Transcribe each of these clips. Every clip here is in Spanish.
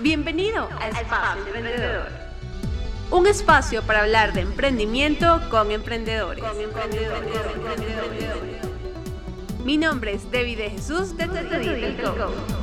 Bienvenido a Espacio Emprendedor. Un espacio para hablar de emprendimiento con emprendedores. Mi nombre es David de Jesús de Coach.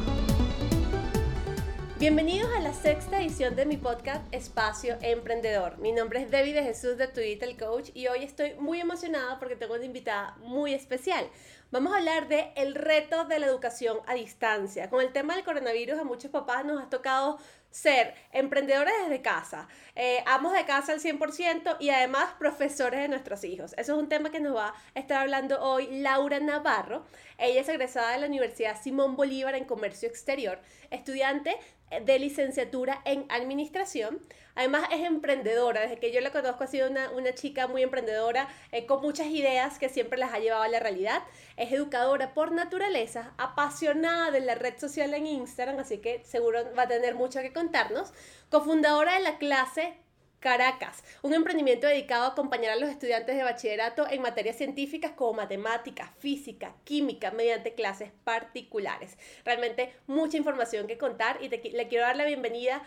Bienvenidos a la sexta edición de mi podcast Espacio Emprendedor. Mi nombre es David de Jesús de Twitter Coach y hoy estoy muy emocionada porque tengo una invitada muy especial. Vamos a hablar de el reto de la educación a distancia. Con el tema del coronavirus a muchos papás nos ha tocado ser emprendedores desde casa, eh, amos de casa al 100% y además profesores de nuestros hijos. Eso es un tema que nos va a estar hablando hoy Laura Navarro. Ella es egresada de la Universidad Simón Bolívar en Comercio Exterior, estudiante de licenciatura en administración. Además es emprendedora, desde que yo la conozco ha sido una, chica muy emprendedora, eh, con muchas ideas que siempre las ha llevado a la realidad. Es educadora por naturaleza, apasionada de la red social en Instagram, así que seguro va a tener mucho que contarnos. Cofundadora de la clase Caracas, un emprendimiento dedicado a acompañar a los estudiantes de bachillerato en materias científicas como matemática, física, química, mediante clases particulares. Realmente mucha información que contar y le quiero dar la bienvenida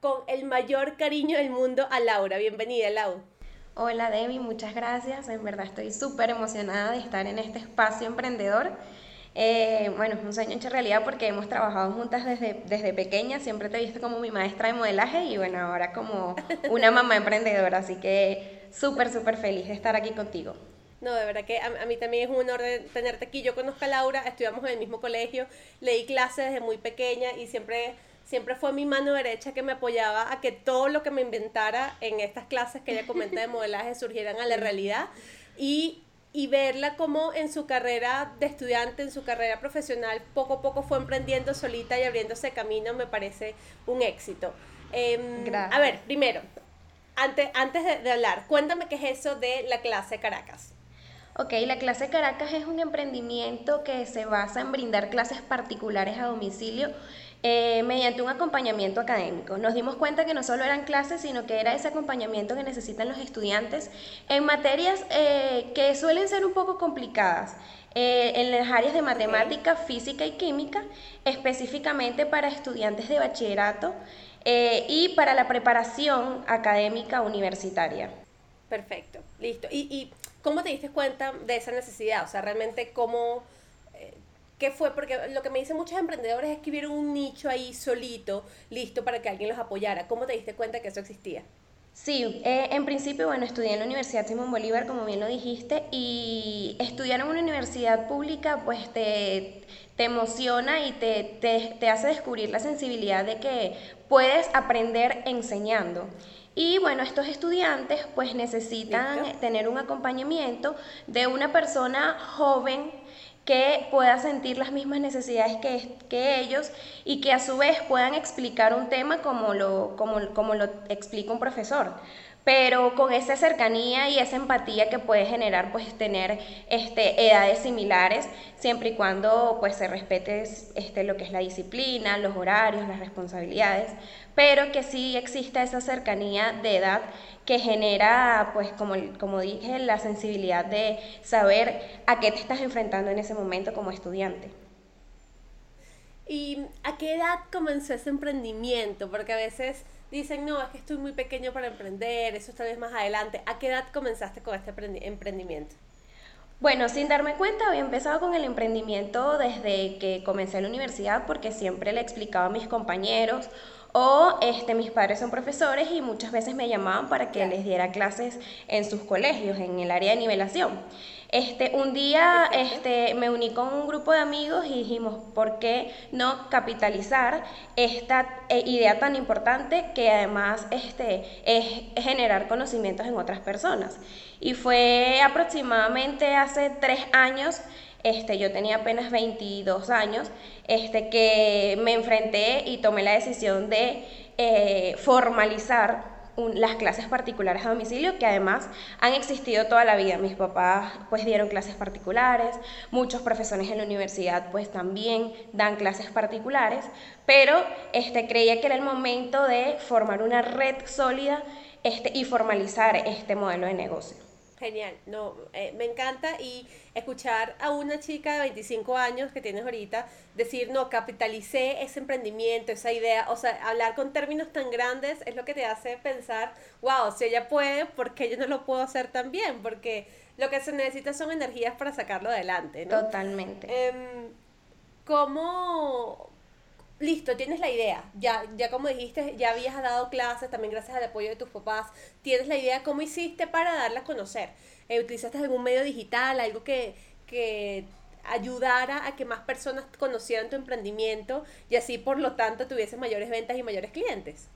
con el mayor cariño del mundo a Laura. Bienvenida, Lau. Hola, Debbie, muchas gracias. En verdad estoy súper emocionada de estar en este espacio emprendedor eh, bueno, es un sueño hecho realidad porque hemos trabajado juntas desde, desde pequeña, siempre te he visto como mi maestra de modelaje y bueno, ahora como una mamá emprendedora, así que súper, súper feliz de estar aquí contigo. No, de verdad que a, mí también es un honor tenerte aquí. Yo conozco a Laura, estudiamos en el mismo colegio, leí clases desde muy pequeña y siempre, siempre fue mi mano derecha que me apoyaba a que todo lo que me inventara en estas clases que ella comenta de modelaje surgieran a la realidad. Y y verla como en su carrera de estudiante, en su carrera profesional, poco a poco fue emprendiendo solita y abriéndose camino, me parece un éxito. Em, a ver, primero, antes, antes de, de, hablar, cuéntame qué es eso de la clase Caracas. Ok, la clase Caracas es un emprendimiento que se basa en brindar clases particulares a domicilio eh, mediante un acompañamiento académico. Nos dimos cuenta que no solo eran clases, sino que era ese acompañamiento que necesitan los estudiantes en materias eh, que suelen ser un poco complicadas. Eh, en las áreas de matemática, física y química, específicamente para estudiantes de bachillerato y para la preparación académica universitaria. Perfecto, listo. ¿Y, ¿Y cómo te diste cuenta de esa necesidad? O sea, realmente cómo ¿Qué fue? Porque lo que me dicen muchos emprendedores es que vieron un nicho ahí solito, listo para que alguien los apoyara. ¿Cómo te diste cuenta que eso existía? Sí, eh, en principio, bueno, estudié en la Universidad Simón Bolívar, como bien lo dijiste, y estudiar en una universidad pública, pues te, te emociona y te, te, te hace descubrir la sensibilidad de que puedes aprender enseñando. Y bueno, estos estudiantes pues necesitan tener un acompañamiento de una persona joven que pueda sentir las mismas necesidades que, que, ellos y que a su vez puedan explicar un tema como lo, como, como lo explica un profesor pero con esa cercanía y esa empatía que puede generar pues tener este, edades similares, siempre y cuando pues se respete este, lo que es la disciplina, los horarios, las responsabilidades, pero que sí exista esa cercanía de edad que genera, pues como, como dije, la sensibilidad de saber a qué te estás enfrentando en ese momento como estudiante. ¿Y a qué edad comenzó ese emprendimiento? Porque a veces dicen, no, es que estoy muy pequeño para emprender, eso está vez más adelante. ¿A qué edad comenzaste con este emprendimiento? Bueno, sin darme cuenta, había empezado con el emprendimiento desde que comencé la universidad porque siempre le explicaba a mis compañeros o este, mis padres son profesores y muchas veces me llamaban para que les diera clases en sus colegios, en el área de nivelación. Este, un día este, me uní con un grupo de amigos y dijimos, ¿por qué no capitalizar esta eh, idea tan importante que además este, es generar conocimientos en otras personas? Y fue aproximadamente hace tres años este, yo tenía apenas 22 años, este, que me enfrenté y tomé la decisión de eh, formalizar las clases particulares a domicilio que además han existido toda la vida. Mis papás pues dieron clases particulares, muchos profesores en la universidad pues también dan clases particulares, pero este, creía que era el momento de formar una red sólida este, y formalizar este modelo de negocio. Genial, no, eh, me encanta y escuchar a una chica de 25 años que tienes ahorita decir, no, capitalicé ese emprendimiento, esa idea, o sea, hablar con términos tan grandes es lo que te hace pensar, wow, si ella puede, ¿por qué yo no lo puedo hacer también? Porque lo que se necesita son energías para sacarlo adelante, ¿no? Totalmente. Eh, ¿Cómo, listo, tienes la idea, ya, ya como dijiste, ya habías dado clases, también gracias al apoyo de tus papás, tienes la idea, ¿cómo hiciste para darla a conocer? Eh, ¿Utilizaste algún medio digital, algo que, que ayudara a que más personas conocieran tu emprendimiento y así por lo tanto tuviesen mayores ventas y mayores clientes?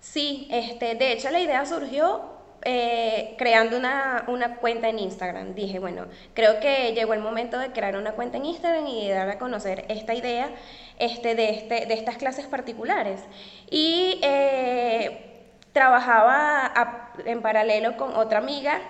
Sí, este, de hecho la idea surgió eh, creando una, una, cuenta en Instagram. Dije, bueno, creo que llegó el momento de crear una cuenta en Instagram y de dar a conocer esta idea este, de, este, de estas clases particulares. Y eh, trabajaba en paralelo con otra amiga,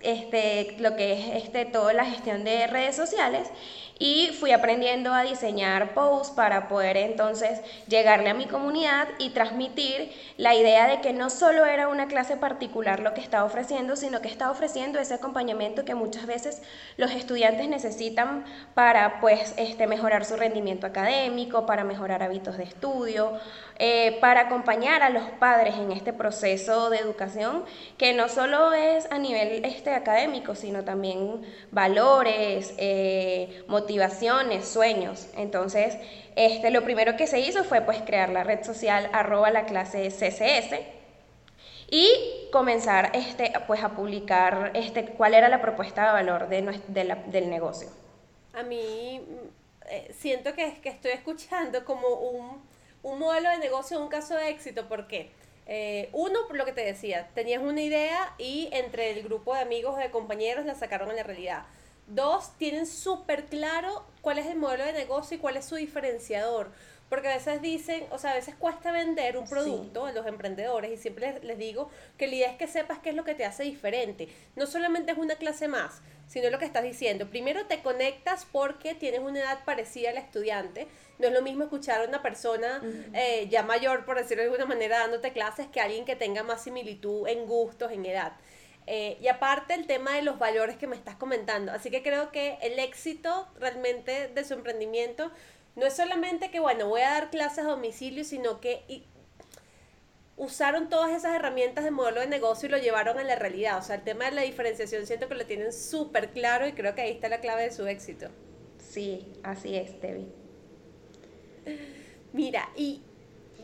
este, lo que es este, toda la gestión de redes sociales y fui aprendiendo a diseñar posts para poder entonces llegarle a mi comunidad y transmitir la idea de que no solo era una clase particular lo que estaba ofreciendo, sino que estaba ofreciendo ese acompañamiento que muchas veces los estudiantes necesitan para pues este, mejorar su rendimiento académico, para mejorar hábitos de estudio, eh, para acompañar a los padres en este proceso de educación que no solo es a nivel este, académico, sino también valores, eh, motivaciones, sueños. Entonces, este, lo primero que se hizo fue pues crear la red social arroba la clase y comenzar este, pues, a publicar este, cuál era la propuesta de valor de, del negocio. A mí eh, siento que, que estoy escuchando como un, un modelo de negocio, un caso de éxito, ¿por qué? Eh, uno, por lo que te decía, tenías una idea y entre el grupo de amigos de compañeros la sacaron a la realidad. Dos, tienen súper claro cuál es el modelo de negocio y cuál es su diferenciador. Porque a veces dicen, o sea, a veces cuesta vender un producto a los emprendedores y siempre les, digo que la idea es que sepas qué es lo que te hace diferente. No solamente es una clase más, sino lo que estás diciendo. Primero te conectas porque tienes una edad parecida al estudiante. No es lo mismo escuchar a una persona eh, ya mayor, por decirlo de alguna manera, dándote clases que alguien que tenga más similitud en gustos, en edad. Eh, y aparte el tema de los valores que me estás comentando. Así que creo que el éxito realmente de su emprendimiento no es solamente que, bueno, voy a dar clases a domicilio, sino que usaron todas esas herramientas de modelo de negocio y lo llevaron a la realidad. O sea, el tema de la diferenciación siento que lo tienen súper claro y creo que ahí está la clave de su éxito. Sí, así es, Debbie. Mira, y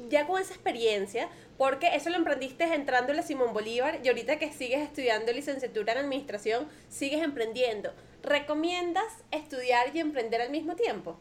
ya con esa experiencia, porque eso lo emprendiste entrando en la Simón Bolívar y ahorita que sigues estudiando licenciatura en administración, sigues emprendiendo. ¿Recomiendas estudiar y emprender al mismo tiempo?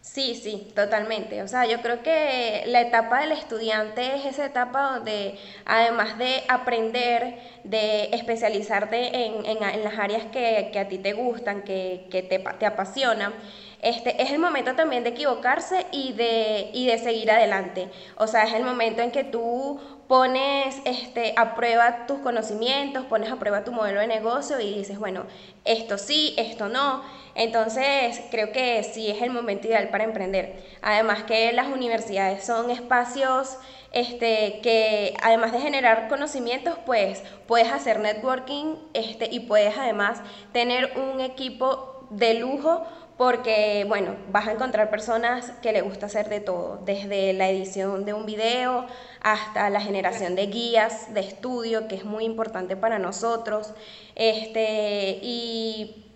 Sí, sí, totalmente. O sea, yo creo que la etapa del estudiante es esa etapa donde, además de aprender, de especializarte en, en, las áreas que, que, a ti te gustan, que, que te, te apasionan, este, es el momento también de equivocarse y de, y de seguir adelante. O sea, es el momento en que tú pones este, a prueba tus conocimientos, pones a prueba tu modelo de negocio y dices, bueno, esto sí, esto no. Entonces, creo que sí es el momento ideal para emprender. Además que las universidades son espacios este, que además de generar conocimientos, pues puedes hacer networking este, y puedes además tener un equipo de lujo porque, bueno, vas a encontrar personas que le gusta hacer de todo, desde la edición de un video hasta la generación de guías de estudio, que es muy importante para nosotros. Este, y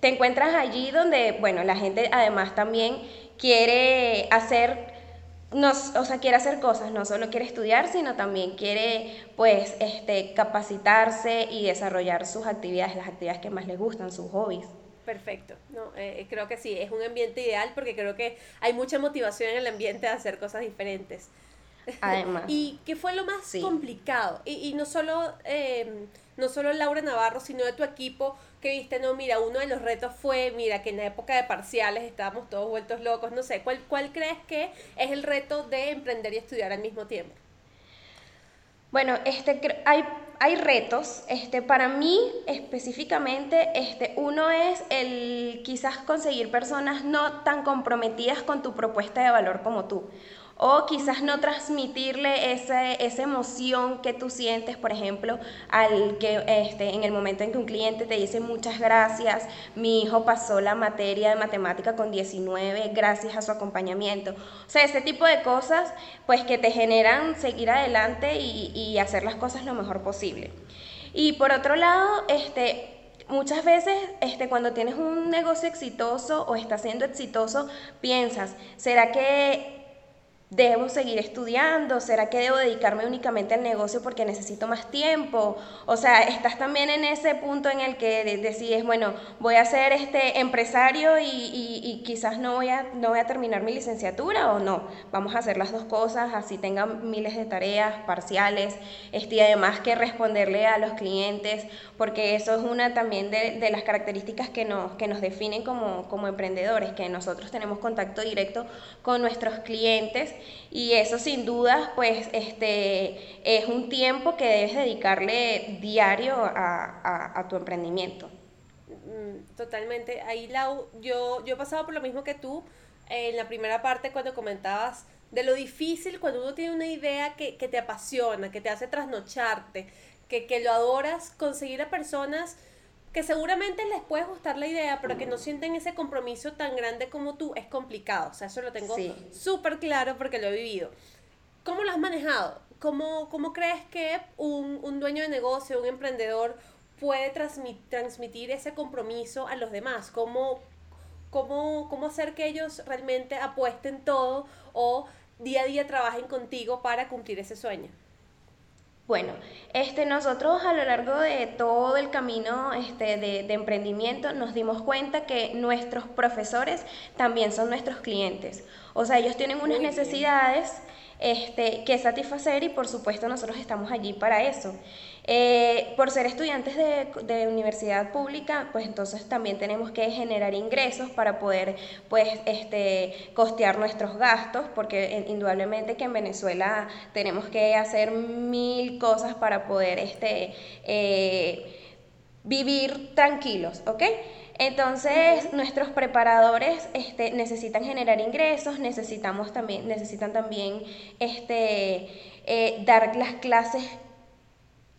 te encuentras allí donde, bueno, la gente además también quiere hacer no, o sea, quiere hacer cosas, no solo quiere estudiar, sino también quiere pues este, capacitarse y desarrollar sus actividades, las actividades que más les gustan, sus hobbies. Perfecto, no, eh, creo que sí, es un ambiente ideal porque creo que hay mucha motivación en el ambiente de hacer cosas diferentes. Además. ¿Y qué fue lo más complicado? Y, y no, solo, em, no solo Laura Navarro, sino de tu equipo, que viste, no, mira, uno de los retos fue, mira, que en la época de parciales estábamos todos vueltos locos, no sé, ¿cuál, cuál crees que es el reto de emprender y estudiar al mismo tiempo? Bueno, este, hay, hay retos. Este, para mí específicamente, este, uno es el quizás conseguir personas no tan comprometidas con tu propuesta de valor como tú. O quizás no transmitirle esa, esa emoción que tú sientes, por ejemplo, al que este, en el momento en que un cliente te dice muchas gracias, mi hijo pasó la materia de matemática con 19 gracias a su acompañamiento. O sea, ese tipo de cosas pues que te generan seguir adelante y, y hacer las cosas lo mejor posible. Y por otro lado, este, muchas veces este, cuando tienes un negocio exitoso o estás siendo exitoso, piensas, ¿será que ¿Debo seguir estudiando? ¿Será que debo dedicarme únicamente al negocio porque necesito más tiempo? O sea, estás también en ese punto en el que decides, bueno, voy a ser este empresario y, quizás no voy, a, no voy a terminar mi licenciatura o no. Vamos a hacer las dos cosas, así tenga miles de tareas parciales este, y además que responderle a los clientes, porque eso es una también de, las características que nos, que nos definen como, como emprendedores, que nosotros tenemos contacto directo con nuestros clientes y eso sin duda pues este, es un tiempo que debes dedicarle diario a, tu emprendimiento. Mm, totalmente. Ahí Lau, yo, yo he pasado por lo mismo que tú en la primera parte cuando comentabas de lo difícil cuando uno tiene una idea que, te apasiona, que te hace trasnocharte, que, que lo adoras, conseguir a personas que seguramente les puede gustar la idea, pero que no sienten ese compromiso tan grande como tú, es complicado. O sea, eso lo tengo súper claro porque lo he vivido. ¿Cómo lo has manejado? ¿Cómo, cómo crees que un, un, dueño de negocio, un emprendedor, puede transmitir ese compromiso a los demás? ¿Cómo, cómo, ¿Cómo hacer que ellos realmente apuesten todo o día a día trabajen contigo para cumplir ese sueño? Bueno, este, nosotros a lo largo de todo el camino este, de, de, emprendimiento nos dimos cuenta que nuestros profesores también son nuestros clientes. O sea, ellos tienen unas necesidades este, que satisfacer y por supuesto nosotros estamos allí para eso. Eh, por ser estudiantes de, universidad pública, pues entonces también tenemos que generar ingresos para poder pues, este, costear nuestros gastos, porque indudablemente que en Venezuela tenemos que hacer mil cosas para poder este, eh, vivir tranquilos, ¿ok? Entonces, nuestros preparadores este, necesitan generar ingresos, necesitamos también, necesitan también este, eh, dar las clases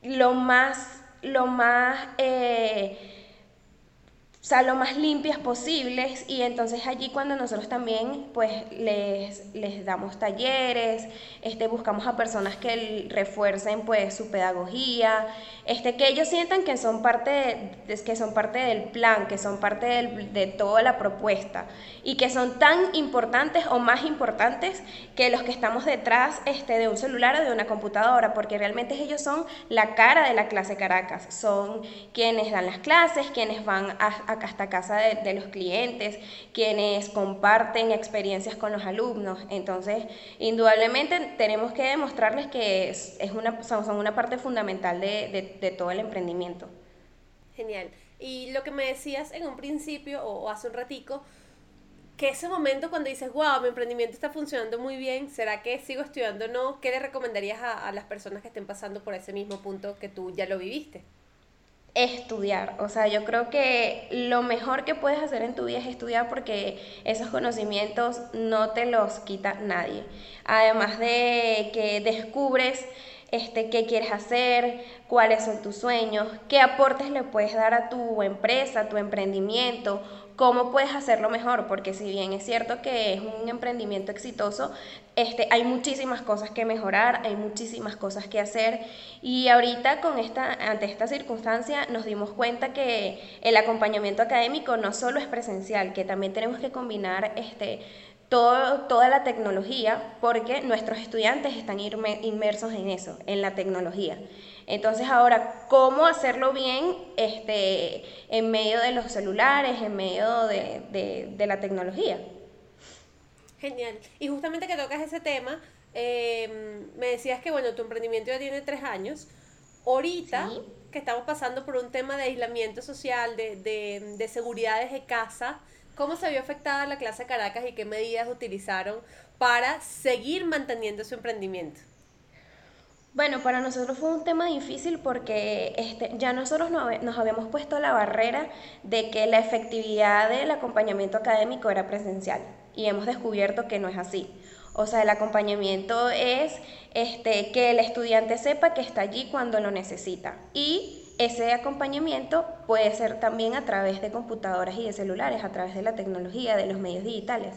lo más, lo más eh, o sea, lo más limpias posibles y entonces allí cuando nosotros también pues les, les damos talleres, este, buscamos a personas que refuercen pues su pedagogía, este, que ellos sientan que son parte, de, que son parte del plan, que son parte de toda la propuesta y que son tan importantes o más importantes que los que estamos detrás este, de un celular o de una computadora, porque realmente ellos son la cara de la clase Caracas, son quienes dan las clases, quienes van a hasta casa de, los clientes, quienes comparten experiencias con los alumnos. Entonces, indudablemente tenemos que demostrarles que es, una, son, una parte fundamental de, todo el emprendimiento. Genial. Y lo que me decías en un principio o, hace un ratico, que ese momento cuando dices, wow, mi emprendimiento está funcionando muy bien, ¿será que sigo estudiando o no? ¿Qué le recomendarías a las personas que estén pasando por ese mismo punto que tú ya lo viviste? Estudiar. O sea, yo creo que lo mejor que puedes hacer en tu vida es estudiar porque esos conocimientos no te los quita nadie. Además de que descubres este, qué quieres hacer, cuáles son tus sueños, qué aportes le puedes dar a tu empresa, a tu emprendimiento, cómo puedes hacerlo mejor, porque si bien es cierto que es un emprendimiento exitoso, este, hay muchísimas cosas que mejorar, hay muchísimas cosas que hacer y ahorita con esta, ante esta circunstancia nos dimos cuenta que el acompañamiento académico no solo es presencial, que también tenemos que combinar este, todo, toda la tecnología porque nuestros estudiantes están inmersos en eso, en la tecnología. Entonces ahora, ¿cómo hacerlo bien este, en medio de los celulares, en medio de, la tecnología? Genial. Y justamente que tocas ese tema, em, me decías que bueno, tu emprendimiento ya tiene tres años. Ahorita que estamos pasando por un tema de aislamiento social, de, de, de seguridad desde casa, ¿cómo se vio afectada la clase Caracas y qué medidas utilizaron para seguir manteniendo su emprendimiento? Bueno, para nosotros fue un tema difícil porque este, ya nosotros nos habíamos puesto la barrera de que la efectividad del acompañamiento académico era presencial y hemos descubierto que no es así. O sea, el acompañamiento es este, que el estudiante sepa que está allí cuando lo necesita. Y ese acompañamiento puede ser también a través de computadoras y de celulares, a través de la tecnología, de los medios digitales.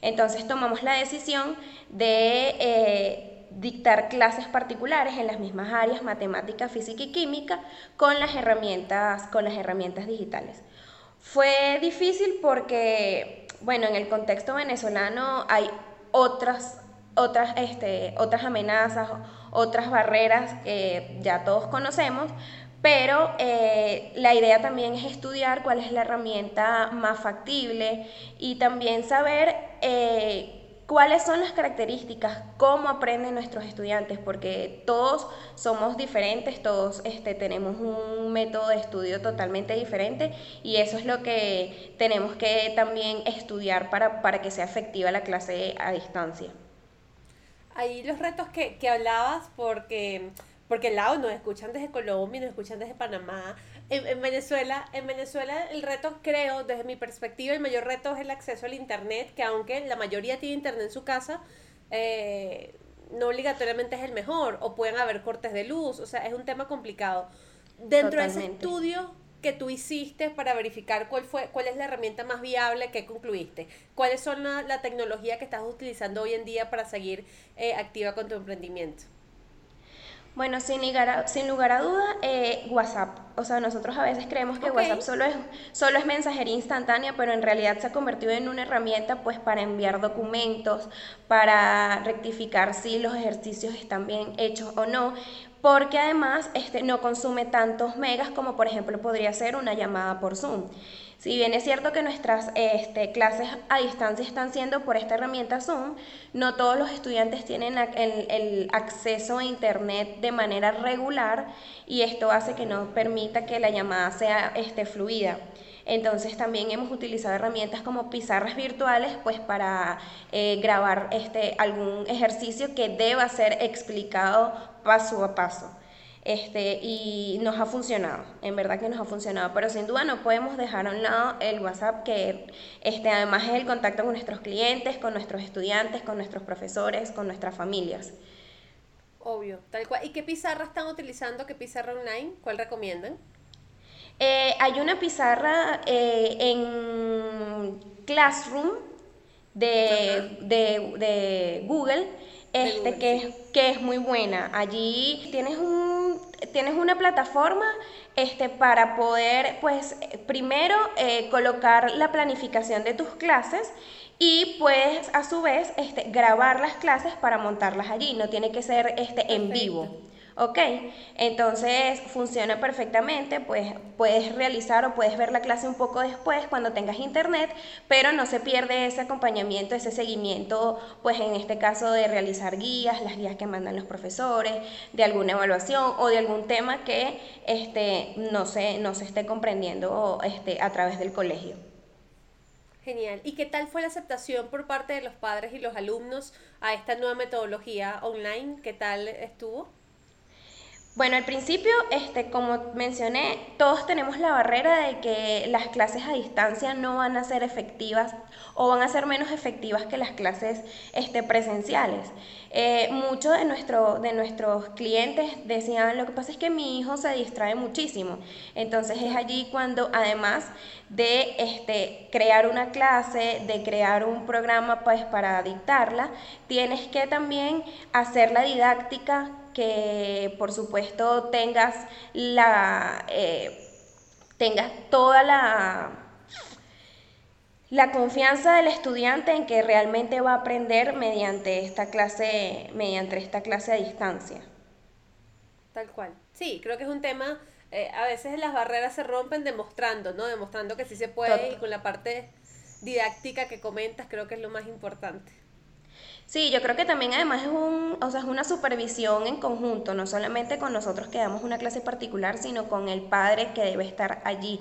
Entonces tomamos la decisión de eh, dictar clases particulares en las mismas áreas, matemática, física y química, con las herramientas, con las herramientas digitales. Fue difícil porque, bueno, en el contexto venezolano hay otras, otras, este, otras amenazas, otras barreras que ya todos conocemos, pero eh, la idea también es estudiar cuál es la herramienta más factible y también saber eh, cuáles son las características, cómo aprenden nuestros estudiantes, porque todos somos diferentes, todos este, tenemos un método de estudio totalmente diferente y eso es lo que tenemos que también estudiar para, para que sea efectiva la clase a distancia. Ahí los retos que, que hablabas, porque porque lado nos escuchan desde Colombia, nos escuchan desde Panamá. En, Venezuela, en Venezuela el reto, creo, desde mi perspectiva, el mayor reto es el acceso al internet, que aunque la mayoría tiene internet en su casa, eh, no obligatoriamente es el mejor, o pueden haber cortes de luz, o sea, es un tema complicado. Dentro de ese estudio que tú hiciste para verificar cuál fue, cuál es la herramienta más viable que concluiste, cuáles son la, tecnología que estás utilizando hoy en día para seguir eh, activa con tu emprendimiento. Bueno, sin, sin lugar a duda, eh, WhatsApp. O sea, nosotros a veces creemos que WhatsApp solo es, solo es mensajería instantánea, pero en realidad se ha convertido en una herramienta pues para enviar documentos, para rectificar si los ejercicios están bien hechos o no, porque además este, no consume tantos megas como por ejemplo podría ser una llamada por Zoom. Si bien es cierto que nuestras este, clases a distancia están siendo por esta herramienta Zoom, no todos los estudiantes tienen el, acceso a Internet de manera regular y esto hace que no permita que la llamada sea este, fluida. Entonces también hemos utilizado herramientas como pizarras virtuales pues para eh, grabar este, algún ejercicio que deba ser explicado paso a paso. Este, y nos ha funcionado, en verdad que nos ha funcionado, pero sin duda no podemos dejar a un lado el WhatsApp, que este, además es el contacto con nuestros clientes, con nuestros estudiantes, con nuestros profesores, con nuestras familias. Obvio, tal cual. ¿Y qué pizarra están utilizando? ¿Qué pizarra online? ¿Cuál recomiendan? Eh, hay una pizarra eh, en Classroom de, de Google este, que, que es muy buena. Allí tienes, un, tienes una plataforma este, para poder, pues, primero eh, colocar la planificación de tus clases y puedes a su vez este, grabar las clases para montarlas allí. No tiene que ser este, en vivo. Ok, entonces funciona perfectamente, pues puedes realizar o puedes ver la clase un poco después cuando tengas internet, pero no se pierde ese acompañamiento, ese seguimiento, pues en este caso de realizar guías, las guías que mandan los profesores, de alguna evaluación o de algún tema que este, no, se, no se esté comprendiendo este, a través del colegio. Genial. ¿Y qué tal fue la aceptación por parte de los padres y los alumnos a esta nueva metodología online? ¿Qué tal estuvo? Bueno, al principio, este, como mencioné, todos tenemos la barrera de que las clases a distancia no van a ser efectivas o van a ser menos efectivas que las clases este, presenciales. Eh, muchos de, de nuestros clientes decían, lo que pasa es que mi hijo se distrae muchísimo. Entonces es allí cuando, además de este, crear una clase, de crear un programa pues, para dictarla, tienes que también hacer la didáctica que por supuesto tengas la eh, tengas toda la la confianza del estudiante en que realmente va a aprender mediante esta clase mediante esta clase a distancia. Tal cual. Sí creo que es un tema eh, a veces las barreras se rompen demostrando no demostrando que sí se puede y con la parte didáctica que comentas creo que es lo más importante. Sí, yo creo que también además es, un, o sea, es una supervisión en conjunto, no solamente con nosotros que damos una clase particular, sino con el padre que debe estar allí.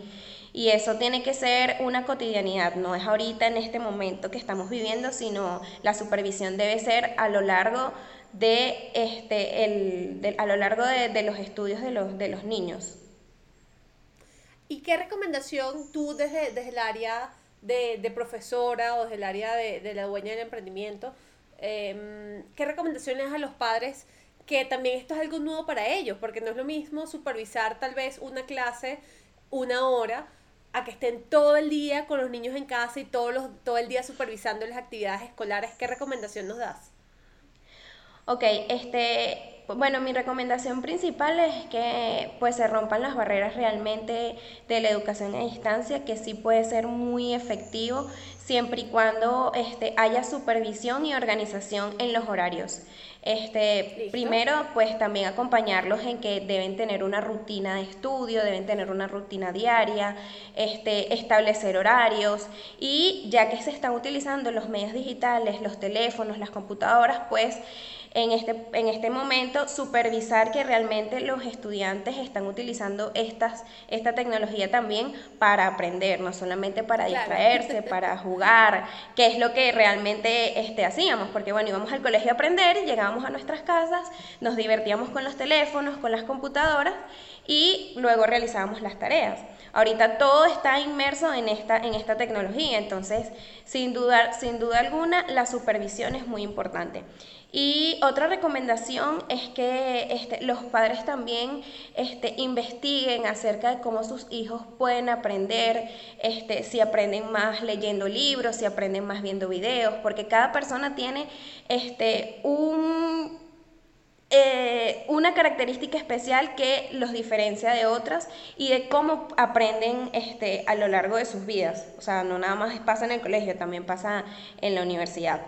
Y eso tiene que ser una cotidianidad, no es ahorita en este momento que estamos viviendo, sino la supervisión debe ser a lo largo de, este, el, a lo largo de, los estudios de los, de los niños. ¿Y qué recomendación tú desde, desde el área de, profesora o desde el área de, de la dueña del emprendimiento em, ¿qué recomendaciones a los padres? Que también esto es algo nuevo para ellos, porque no es lo mismo supervisar tal vez una clase una hora a que estén todo el día con los niños en casa y todos los, todo el día supervisando las actividades escolares. ¿Qué recomendación nos das? Ok, este, bueno, mi recomendación principal es que pues se rompan las barreras realmente de la educación a distancia, que sí puede ser muy efectivo siempre y cuando este, haya supervisión y organización en los horarios. Este, primero, pues también acompañarlos en que deben tener una rutina de estudio, deben tener una rutina diaria, este, establecer horarios y ya que se están utilizando los medios digitales, los teléfonos, las computadoras, pues en este, en este momento supervisar que realmente los estudiantes están utilizando estas, esta tecnología también para aprender, no solamente para distraerse, para jugar, que es lo que realmente este, hacíamos, porque bueno, íbamos al colegio a aprender, llegábamos a nuestras casas, nos divertíamos con los teléfonos, con las computadoras y luego realizábamos las tareas. Ahorita todo está inmerso en esta, en esta tecnología, entonces sin duda, sin duda alguna la supervisión es muy importante. Y otra recomendación es que este, los padres también este, investiguen acerca de cómo sus hijos pueden aprender, este, si aprenden más leyendo libros, si aprenden más viendo videos, porque cada persona tiene eh, una característica especial que los diferencia de otras y de cómo aprenden a lo largo de sus vidas. O sea, no nada más pasa en el colegio, también pasa en la universidad.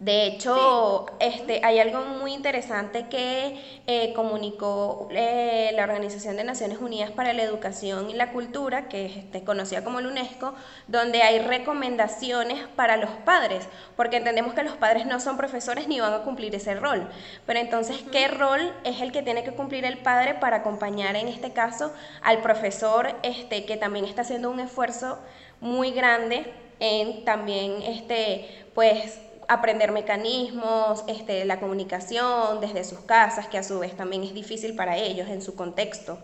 De hecho, este, hay algo muy interesante que eh, comunicó eh, la Organización de Naciones Unidas para la Educación y la Cultura, que es este, conocida como la UNESCO, donde hay recomendaciones para los padres, porque entendemos que los padres no son profesores ni van a cumplir ese rol. Pero entonces, ¿qué rol es el que tiene que cumplir el padre para acompañar en este caso al profesor este, que también está haciendo un esfuerzo muy grande en también, este, pues, aprender mecanismos, este, la comunicación desde sus casas, que a su vez también es difícil para ellos en su contexto.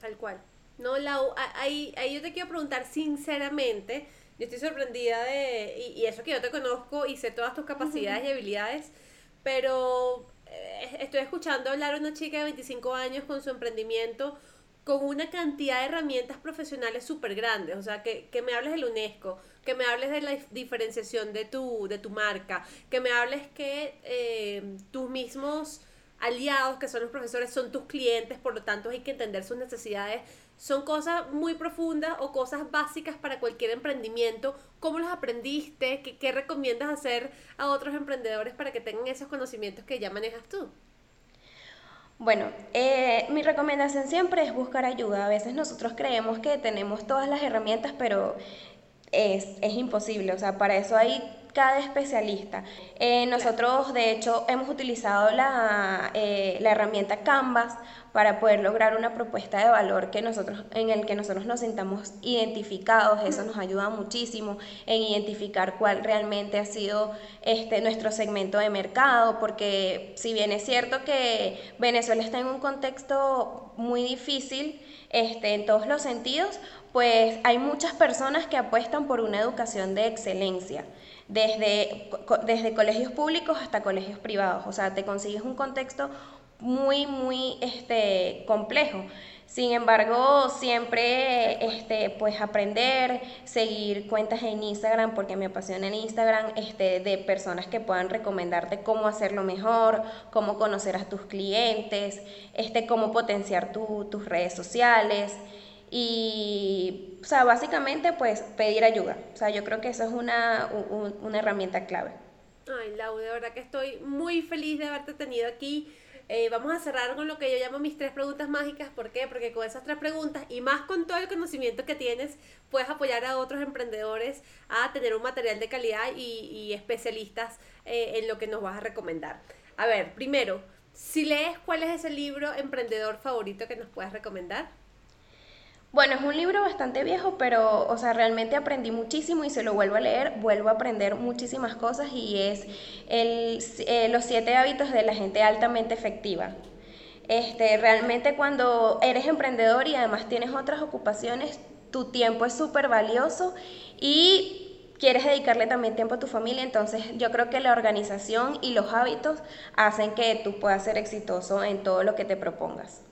Tal cual. No, Lau, ahí, ahí yo te quiero preguntar sinceramente, yo estoy sorprendida de, y, eso que yo te conozco y sé todas tus capacidades y habilidades, pero eh, estoy escuchando hablar a una chica de 25 años con su emprendimiento, con una cantidad de herramientas profesionales súper grandes, o sea, que, que me hables del UNESCO, que me hables de la diferenciación de tu, de tu marca, que me hables que eh, tus mismos aliados, que son los profesores, son tus clientes, por lo tanto hay que entender sus necesidades. Son cosas muy profundas o cosas básicas para cualquier emprendimiento. ¿Cómo los aprendiste? ¿Qué, qué recomiendas hacer a otros emprendedores para que tengan esos conocimientos que ya manejas tú? Bueno, eh, mi recomendación siempre es buscar ayuda. A veces nosotros creemos que tenemos todas las herramientas, pero es, es imposible, o sea, para eso hay cada especialista. Eh, nosotros, de hecho, hemos utilizado la, eh, la, herramienta Canvas para poder lograr una propuesta de valor que nosotros, en el que nosotros nos sintamos identificados. Eso nos ayuda muchísimo en identificar cuál realmente ha sido este, nuestro segmento de mercado, porque si bien es cierto que Venezuela está en un contexto muy difícil este, en todos los sentidos, pues hay muchas personas que apuestan por una educación de excelencia, desde, desde colegios públicos hasta colegios privados. O sea, te consigues un contexto muy, muy este, complejo. Sin embargo, siempre este, pues aprender, seguir cuentas en Instagram, porque me apasiona en Instagram, este, de personas que puedan recomendarte cómo hacerlo mejor, cómo conocer a tus clientes, este, cómo potenciar tus redes sociales. Y, o sea, básicamente, pues pedir ayuda. O sea, yo creo que eso es una, una herramienta clave. Ay, Lau, de verdad que estoy muy feliz de haberte tenido aquí. Eh, vamos a cerrar con lo que yo llamo mis tres preguntas mágicas. ¿Por qué? Porque con esas tres preguntas y más con todo el conocimiento que tienes, puedes apoyar a otros emprendedores a tener un material de calidad y, especialistas eh, en lo que nos vas a recomendar. A ver, primero, si lees, ¿cuál es ese libro emprendedor favorito que nos puedes recomendar? Bueno, es un libro bastante viejo, pero, o sea, realmente aprendí muchísimo y se lo vuelvo a leer, vuelvo a aprender muchísimas cosas y es el, eh, Los siete hábitos de la gente altamente efectiva. Este, realmente cuando eres emprendedor y además tienes otras ocupaciones, tu tiempo es súper valioso y quieres dedicarle también tiempo a tu familia, entonces yo creo que la organización y los hábitos hacen que tú puedas ser exitoso en todo lo que te propongas.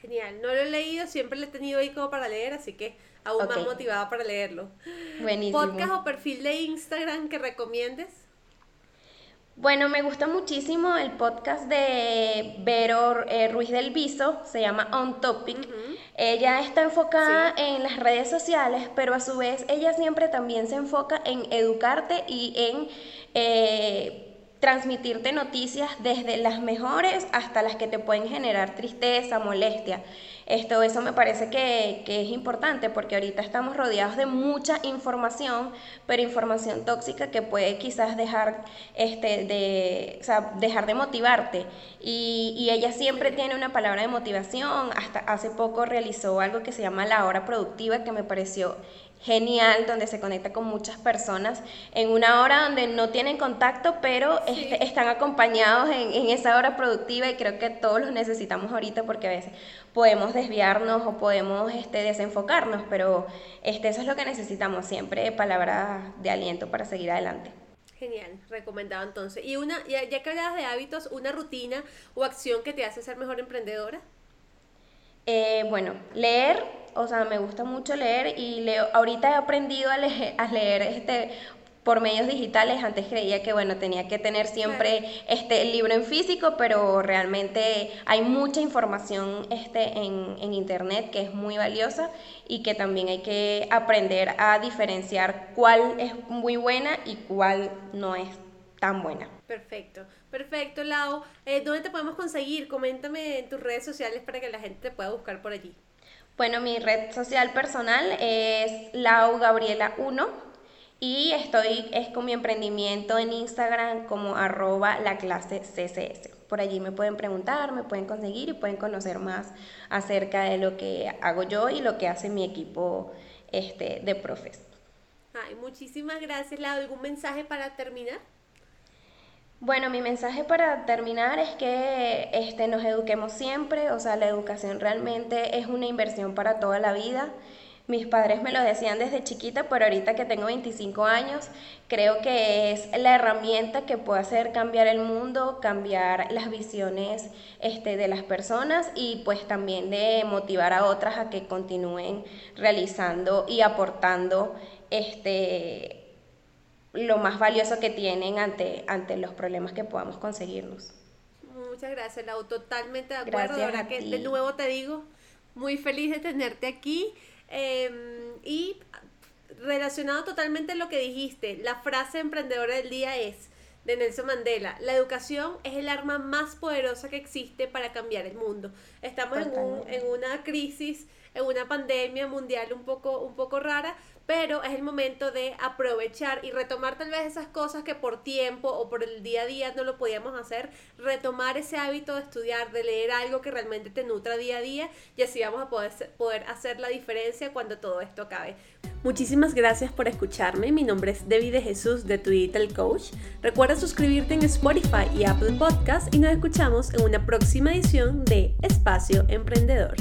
Genial, no lo he leído, siempre lo he tenido ahí como para leer, así que aún más motivada para leerlo. Buenísimo. ¿Podcast o perfil de Instagram que recomiendes? Bueno, me gusta muchísimo el podcast de Vero eh, Ruiz del Viso, se llama On Topic. Ella está enfocada en las redes sociales, pero a su vez ella siempre también se enfoca en educarte y en... Eh, transmitirte noticias desde las mejores hasta las que te pueden generar tristeza, molestia. Esto, eso me parece que, es importante porque ahorita estamos rodeados de mucha información, pero información tóxica que puede quizás dejar, este, de, dejar de motivarte. Y, y ella siempre tiene una palabra de motivación. Hasta hace poco realizó algo que se llama la hora productiva que me pareció genial, donde se conecta con muchas personas en una hora donde no tienen contacto, pero este, están acompañados en, esa hora productiva y creo que todos los necesitamos ahorita porque a veces podemos desviarnos o podemos este, desenfocarnos, pero este, eso es lo que necesitamos siempre, palabras de aliento para seguir adelante. Genial, recomendado entonces. Y una, ya, ya que hablabas de hábitos, una rutina o acción que te hace ser mejor emprendedora. Eh, bueno, leer, o sea, me gusta mucho leer y leo, ahorita he aprendido a leer, a leer este, por medios digitales. Antes creía que, bueno, tenía que tener siempre este, el libro en físico, pero realmente hay mucha información este, en, en internet que es muy valiosa y que también hay que aprender a diferenciar cuál es muy buena y cuál no es tan buena. Perfecto, perfecto, Lau. Eh, ¿Dónde te podemos conseguir? Coméntame en tus redes sociales para que la gente te pueda buscar por allí. Bueno, mi red social personal es Lau Gabriela 1 y estoy es con mi emprendimiento en Instagram como arroba la clase CCS. Por allí me pueden preguntar, me pueden conseguir y pueden conocer más acerca de lo que hago yo y lo que hace mi equipo este, de profes. Ay, muchísimas gracias, Lau. ¿Algún mensaje para terminar? Bueno, mi mensaje para terminar es que este, nos eduquemos siempre, o sea, la educación realmente es una inversión para toda la vida. Mis padres me lo decían desde chiquita, pero ahorita que tengo 25 años, creo que es la herramienta que puede hacer cambiar el mundo, cambiar las visiones este, de las personas y pues también de motivar a otras a que continúen realizando y aportando este, lo más valioso que tienen ante, ante los problemas que podamos conseguirnos. Muchas gracias, Lau. Totalmente de acuerdo. verdad que de nuevo te digo, muy feliz de tenerte aquí. Em, y relacionado totalmente a lo que dijiste, la frase emprendedora del día es de Nelson Mandela, la educación es el arma más poderosa que existe para cambiar el mundo. Estamos en, un, en, una crisis, en una pandemia mundial un poco, un poco rara, pero es el momento de aprovechar y retomar tal vez esas cosas que por tiempo o por el día a día no lo podíamos hacer, retomar ese hábito de estudiar, de leer algo que realmente te nutra día a día y así vamos a poder, poder hacer la diferencia cuando todo esto acabe. Muchísimas gracias por escucharme. Mi nombre es Debbie de Jesús de Twitter Coach. Recuerda suscribirte en Spotify y Apple Podcast y nos escuchamos en una próxima edición de Espacio Emprendedor.